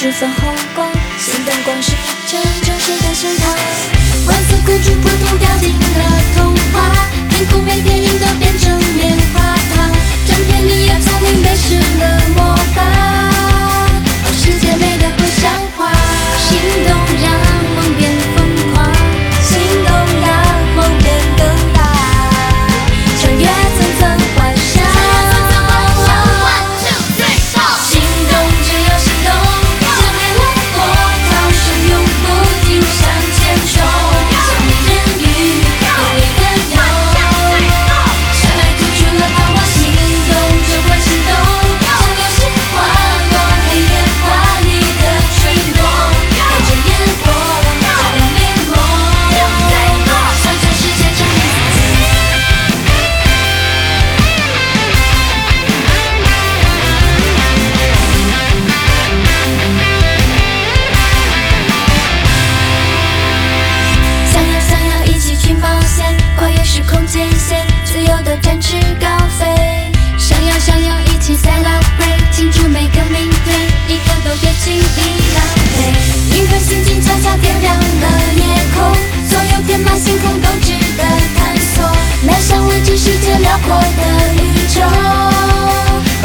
恋爱的脸庞发出粉红光，心动光是这城市的盛唐。万色孤注普通掉进了童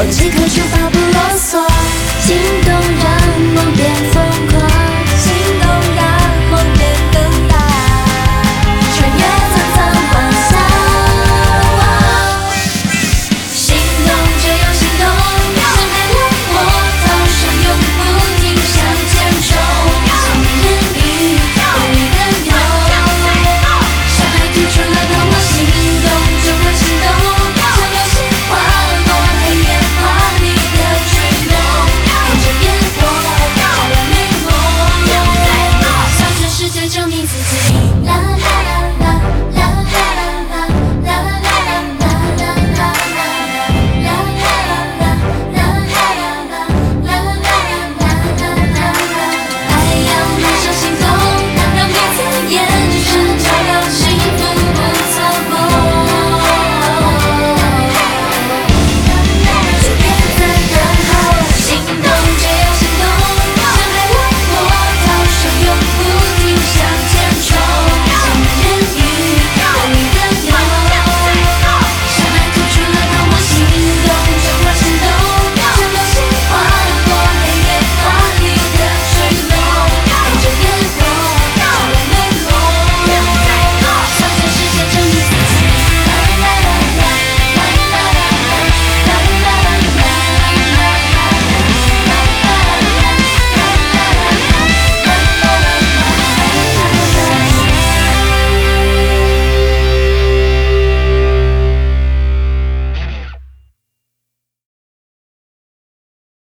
即刻出发不啰嗦。